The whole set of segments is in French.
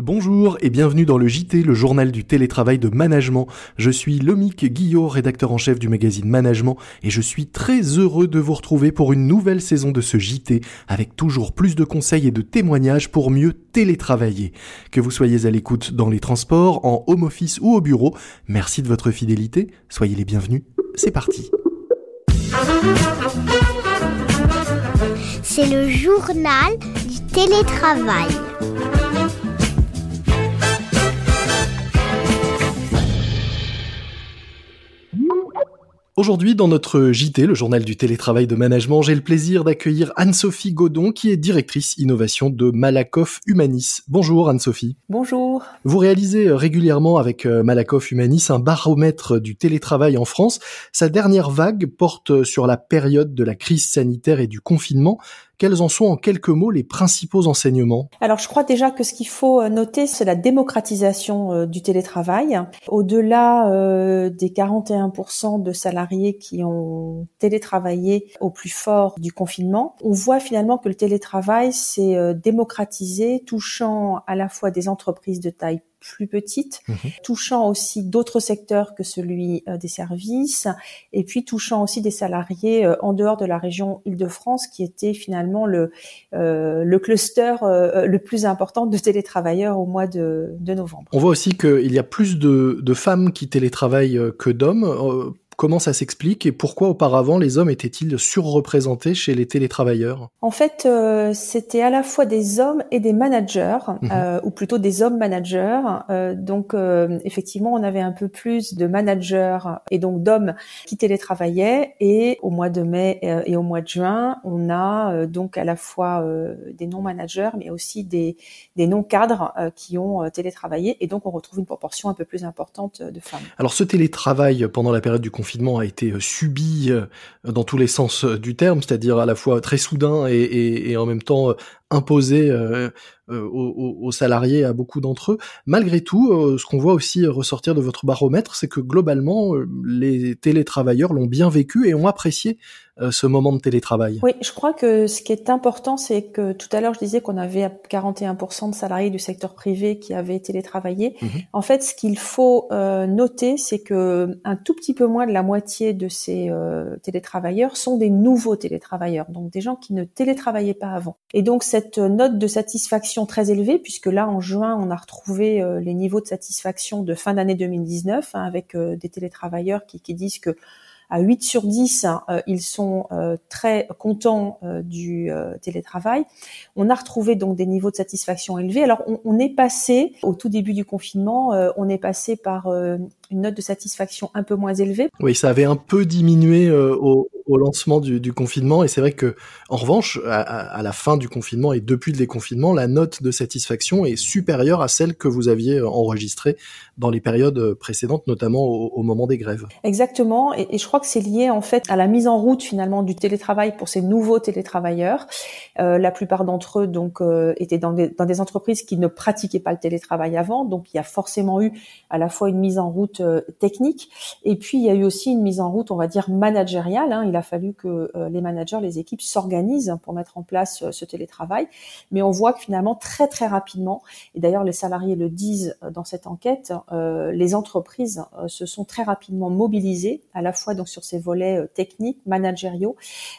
Bonjour et bienvenue dans le JT, le journal du télétravail de management. Je suis Lomique Guillot, rédacteur en chef du magazine Management et je suis très heureux de vous retrouver pour une nouvelle saison de ce JT avec toujours plus de conseils et de témoignages pour mieux télétravailler. Que vous soyez à l'écoute dans les transports, en home office ou au bureau, merci de votre fidélité, soyez les bienvenus. C'est parti. C'est le journal du télétravail. Aujourd'hui, dans notre JT, le journal du télétravail de management, j'ai le plaisir d'accueillir Anne-Sophie Godon, qui est directrice innovation de Malakoff Humanis. Bonjour Anne-Sophie. Bonjour. Vous réalisez régulièrement avec euh, Malakoff Humanis un baromètre du télétravail en France. Sa dernière vague porte sur la période de la crise sanitaire et du confinement. Quels en sont en quelques mots les principaux enseignements? Alors je crois déjà que ce qu'il faut euh, noter, c'est la démocratisation euh, du télétravail. Au-delà euh, des 41% de salariés qui ont télétravaillé au plus fort du confinement, on voit finalement que le télétravail s'est démocratisé, touchant à la fois des entreprises de taille plus petite, mhm. touchant aussi d'autres secteurs que celui euh, des services, et puis touchant aussi des salariés euh, en dehors de la région Île-de-France, qui était finalement le, euh, le cluster le plus important de télétravailleurs au mois de, de novembre. On voit aussi qu'il y a plus de, de femmes qui télétravaillent que d'hommes Comment ça s'explique et pourquoi auparavant les hommes étaient-ils surreprésentés chez les télétravailleurs? En fait, euh, c'était à la fois des hommes et des managers, mhm. euh, ou plutôt des hommes managers. Euh, donc, effectivement, on avait un peu plus de managers et donc d'hommes qui télétravaillaient. Et au mois de mai et au mois de juin, on a donc à la fois des non-managers, mais aussi des, des non-cadres qui ont télétravaillé. Et donc, on retrouve une proportion un peu plus importante de femmes. Alors, ce télétravail pendant la période du confinement, a été euh, subi euh, dans tous les sens euh, du terme, c'est-à-dire à la fois très soudain et, en même temps imposé aux, salariés, à beaucoup d'entre eux. Malgré tout, ce qu'on voit aussi ressortir de votre baromètre, c'est que globalement, les télétravailleurs l'ont bien vécu et ont apprécié euh, ce moment de télétravail Oui, je crois que ce qui est important, c'est que tout à l'heure, je disais qu'on avait 41% de salariés du secteur privé qui avaient télétravaillé. Mhm. En fait, ce qu'il faut euh, noter, c'est que un tout petit peu moins de la moitié de ces euh, télétravailleurs sont des nouveaux télétravailleurs, donc des gens qui ne télétravaillaient pas avant. Et donc cette note de satisfaction très élevée, puisque là en juin, on a retrouvé les niveaux de satisfaction de fin d'année 2019 hein, avec des télétravailleurs qui disent que à 8 sur 10, euh, ils sont euh, très contents euh, du télétravail. On a retrouvé donc des niveaux de satisfaction élevés. Alors on, on est passé au tout début du confinement, on est passé par une note de satisfaction un peu moins élevée. Oui, ça avait un peu diminué au, au lancement du, du, confinement. Et c'est vrai que, en revanche, à, à, la fin du confinement et depuis le déconfinement, la note de satisfaction est supérieure à celle que vous aviez enregistrée dans les périodes précédentes, notamment au, au moment des grèves. Exactement. Et, et, je crois que c'est lié en fait à la mise en route finalement du télétravail pour ces nouveaux télétravailleurs. Euh, la plupart d'entre eux donc euh, étaient dans des, dans des entreprises qui ne pratiquaient pas le télétravail avant. Donc il y a forcément eu à la fois une mise en route euh, technique et puis il y a eu aussi une mise en route, on va dire managériale. Hein. Il a fallu que euh, les managers, les équipes s'organisent pour mettre en place euh, ce télétravail. Mais on voit que finalement, très très rapidement, et d'ailleurs les salariés le disent euh, dans cette enquête, les entreprises se sont très rapidement mobilisées, à la fois sur ces volets techniques, managériaux,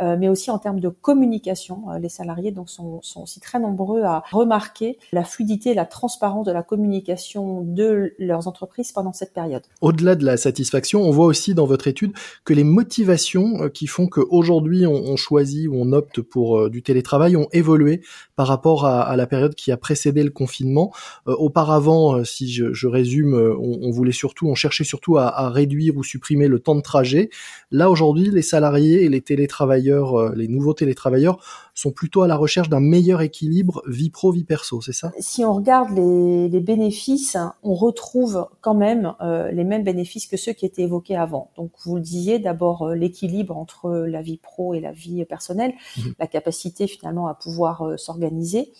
mais aussi en termes de communication. Les salariés donc sont, aussi très nombreux à remarquer la fluidité la transparence de la communication de leurs entreprises pendant cette période. Au-delà de la satisfaction, on voit aussi dans votre étude que les motivations qui font qu'aujourd'hui on, on, choisit ou on opte pour euh, du télétravail ont évolué par rapport à, à, la période qui a précédé le confinement. Euh, auparavant, euh, si je, je résume, on, on, voulait surtout, on cherchait surtout à, à, réduire ou supprimer le temps de trajet. Là aujourd'hui, les salariés et les télétravailleurs, les nouveaux télétravailleurs sont plutôt à la recherche d'un meilleur équilibre vie pro vie perso, c'est ça? Si on regarde les, les, bénéfices, on retrouve quand même euh, les mêmes bénéfices que ceux qui étaient évoqués avant. Donc vous le disiez, d'abord euh, l'équilibre entre la vie pro et la vie personnelle, mmh. la capacité finalement à pouvoir euh, s'organiser organisé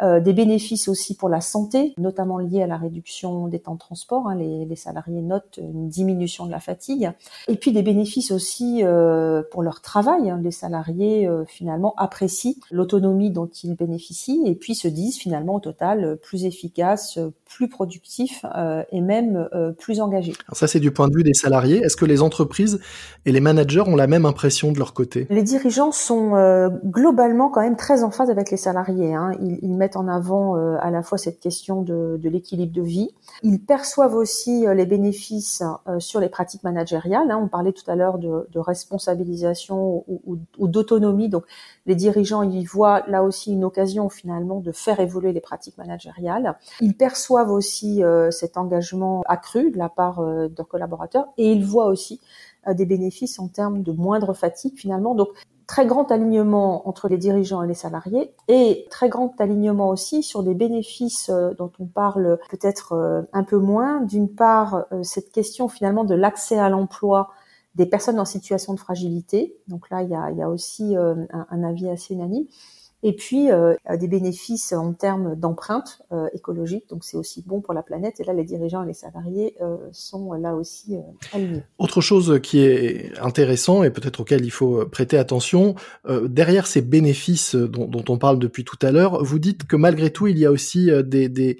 euh, des bénéfices aussi pour la santé, notamment liés à la réduction des temps de transport. Hein, les, les, salariés notent une diminution de la fatigue. Et puis des bénéfices aussi euh, pour leur travail. Hein. Les salariés euh, finalement apprécient l'autonomie dont ils bénéficient et puis se disent finalement au total plus efficaces, plus productifs et même plus engagés. Alors ça c'est du point de vue des salariés. Est-ce que les entreprises et les managers ont la même impression de leur côté? Les dirigeants sont globalement quand même très en phase avec les salariés. Hein. Ils, ils mettent en avant euh, à la fois cette question de, l'équilibre de vie. Ils perçoivent aussi euh, les bénéfices euh, sur les pratiques managériales. Hein. On parlait tout à l'heure de, responsabilisation ou, ou, ou d'autonomie. Donc, les dirigeants y voient là aussi une occasion finalement de faire évoluer les pratiques managériales. Ils perçoivent aussi cet engagement accru de la part de leurs collaborateurs et ils voient aussi des bénéfices en termes de moindre fatigue finalement. Donc très grand alignement entre les dirigeants et les salariés et très grand alignement aussi sur des bénéfices euh, dont on parle peut-être euh, un peu moins. D'une part, euh, cette question finalement de l'accès à l'emploi des personnes en situation de fragilité. Donc là, il y a, aussi un, un avis assez unanime et puis euh, des bénéfices en termes d'empreinte euh, écologique. Donc c'est aussi bon pour la planète. Et là, les dirigeants et les salariés euh, sont là aussi euh, alignés. Autre chose qui est intéressant et peut-être auquel il faut prêter attention, euh, derrière ces bénéfices dont, dont, on parle depuis tout à l'heure, vous dites que malgré tout, il y a aussi des, des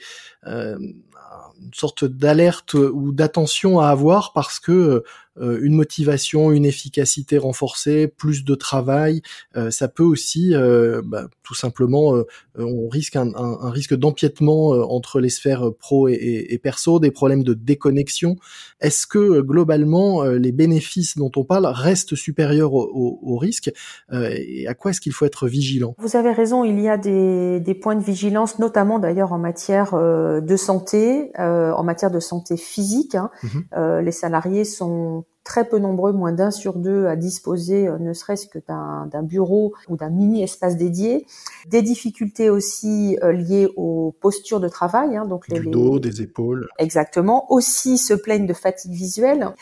une sorte d'alerte ou d'attention à avoir parce que euh, une motivation, une efficacité renforcée, plus de travail, euh, ça peut aussi, euh, bah, tout simplement, on risque un, un, un risque d'empiètement entre les sphères pro et, et, et, perso, des problèmes de déconnexion. Est-ce que globalement les bénéfices dont on parle restent supérieurs aux au, au risques et à quoi est-ce qu'il faut être vigilant? Vous avez raison, il y a des, des points de vigilance, notamment d'ailleurs en matière de santé, en matière de santé physique. Hein. Mmh. les salariés sont très peu nombreux, moins d'un sur deux, à disposer euh, ne serait-ce que d'un bureau ou d'un mini espace dédié. Des difficultés aussi euh, liées aux postures de travail, hein, donc les, du dos, des épaules. Exactement. Aussi se plaignent de fatigue visuelle.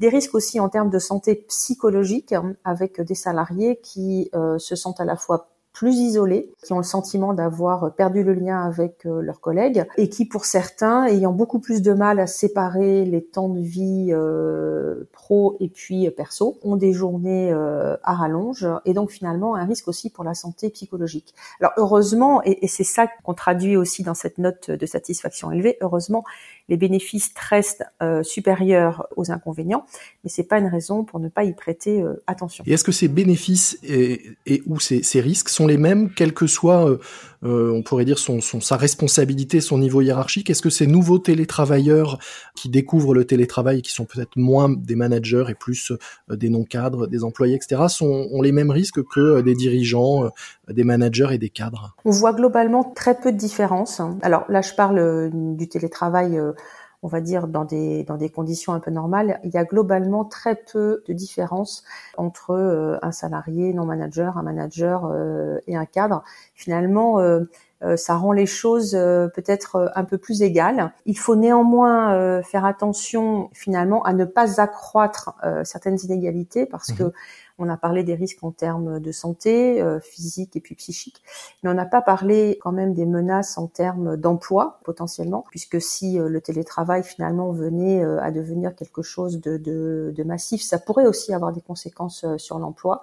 Des risques aussi en termes de santé psychologique, hein, avec des salariés qui euh, se sentent à la fois plus isolés, qui ont le sentiment d'avoir perdu le lien avec euh, leurs collègues et qui, pour certains, ayant beaucoup plus de mal à séparer les temps de vie euh, pro et puis perso, ont des journées euh, à rallonge et donc finalement un risque aussi pour la santé psychologique. Alors heureusement, et, et c'est ça qu'on traduit aussi dans cette note de satisfaction élevée, heureusement, les bénéfices restent euh, supérieurs aux inconvénients, mais c'est pas une raison pour ne pas y prêter euh, attention. Et est-ce que ces bénéfices et, ou ces, risques sont les mêmes, quel que soit, euh, euh, on pourrait dire, son, son, sa responsabilité, son niveau hiérarchique Est-ce que ces nouveaux télétravailleurs qui découvrent le télétravail, qui sont peut-être moins des managers et plus euh, des non-cadres, des employés, etc., sont, ont les mêmes risques que des dirigeants, des managers et des cadres? On voit globalement très peu de différence. Alors là, je parle du télétravail on va dire dans des dans des conditions un peu normales, il y a globalement très peu de différence entre euh, un salarié non manager, un manager euh, et un cadre. Finalement, euh, ça rend les choses peut-être un peu plus égales. Il faut néanmoins faire attention finalement à ne pas accroître certaines inégalités parce mmh que on a parlé des risques en termes de santé euh, physique et puis psychique, mais on n'a pas parlé quand même des menaces en termes d'emploi potentiellement, puisque si euh, le télétravail finalement venait euh, à devenir quelque chose de, de, de, massif, ça pourrait aussi avoir des conséquences sur l'emploi,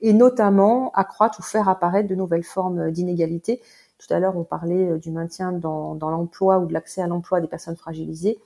et notamment accroître ou faire apparaître de nouvelles formes d'inégalité. Tout à l'heure, on parlait du maintien dans, dans l'emploi ou de l'accès à l'emploi des personnes fragilisées.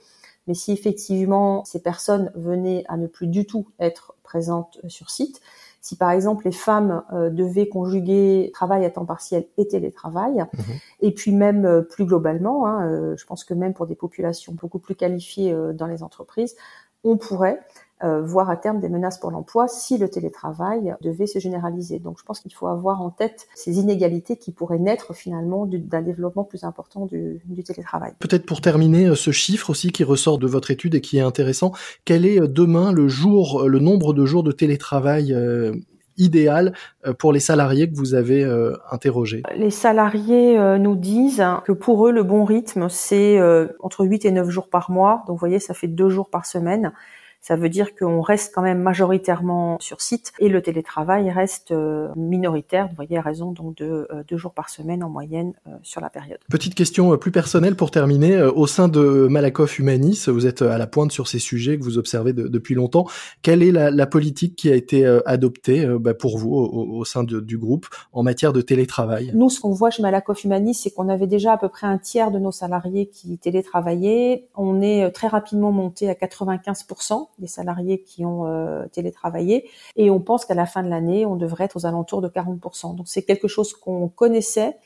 Mais si effectivement ces personnes venaient à ne plus du tout être présentes euh, sur site, si par exemple les femmes euh, devaient conjuguer travail à temps partiel et télétravail, mmh. et puis même euh, plus globalement, hein, je pense que même pour des populations beaucoup plus qualifiées dans les entreprises, on pourrait euh, voire à terme des menaces pour l'emploi si le télétravail devait se généraliser. Donc je pense qu'il faut avoir en tête ces inégalités qui pourraient naître finalement d'un développement plus important du, du télétravail. Peut-être pour terminer, euh, ce chiffre aussi qui ressort de votre étude et qui est intéressant, quel est euh, demain le jour, le nombre de jours de télétravail euh, idéal pour les salariés que vous avez euh, interrogés? Les salariés euh, nous disent que pour eux, le bon rythme, c'est euh, entre 8 et 9 jours par mois. Donc, vous voyez, ça fait deux jours par semaine Ça veut dire qu'on reste quand même majoritairement sur site et le télétravail reste euh, minoritaire, vous voyez, à raison donc de euh, deux jours par semaine en moyenne euh, sur la période. Petite question plus personnelle pour terminer. Au sein de Malakoff Humanis, vous êtes à la pointe sur ces sujets que vous observez depuis longtemps. Quelle est la, politique qui a été adoptée bah, pour vous au, sein du groupe en matière de télétravail? Nous, ce qu'on voit chez Malakoff Humanis, c'est qu'on avait déjà à peu près un tiers de nos salariés qui télétravaillaient. On est très rapidement monté à 95% des salariés qui ont euh, télétravaillé. Et on pense qu'à la fin de l'année, on devrait être aux alentours de 40%. Donc c'est quelque chose qu'on connaissait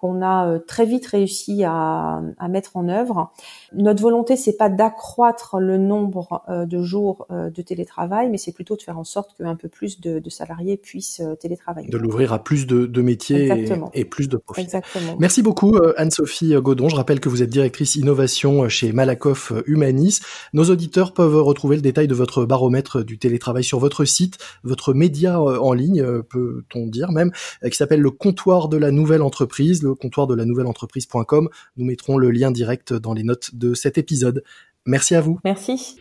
qu'on a euh, très vite réussi à, à, mettre en œuvre. Notre volonté, c'est pas d'accroître le nombre euh, de jours euh, de télétravail, mais c'est plutôt de faire en sorte qu'un peu plus de, de, salariés puissent télétravailler. De l'ouvrir à plus de, de métiers et, plus de profils. Exactement. Merci beaucoup Anne-Sophie Godon. Je rappelle que vous êtes directrice innovation chez Malakoff Humanis. Nos auditeurs peuvent retrouver le détail de votre baromètre du télétravail sur votre site, votre média en ligne, peut-on dire même, qui s'appelle le comptoir de la nouvelle entreprise comptoir de la nouvelle entreprise.com. Nous mettrons le lien direct dans les notes de cet épisode. Merci à vous. Merci.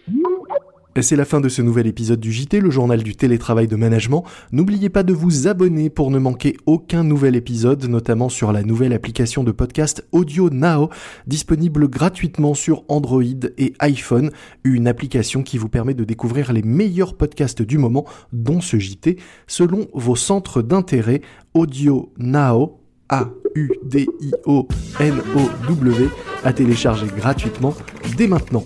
C'est la fin de ce nouvel épisode du JT, le journal du télétravail de management. N'oubliez pas de vous abonner pour ne manquer aucun nouvel épisode, notamment sur la nouvelle application de podcast Audio Now, disponible gratuitement sur Android et iPhone, une application qui vous permet de découvrir les meilleurs podcasts du moment, dont ce JT, selon vos centres d'intérêt Audio Now a-U-D-I-O-N-O-W à télécharger gratuitement dès maintenant.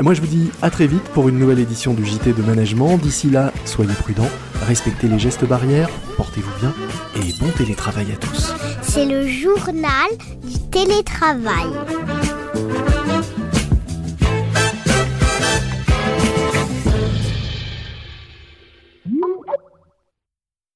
Moi je vous dis à très vite pour une nouvelle édition du JT de Management. D'ici là, soyez prudents, respectez les gestes barrières, portez-vous bien et bon télétravail à tous. C'est le journal du télétravail.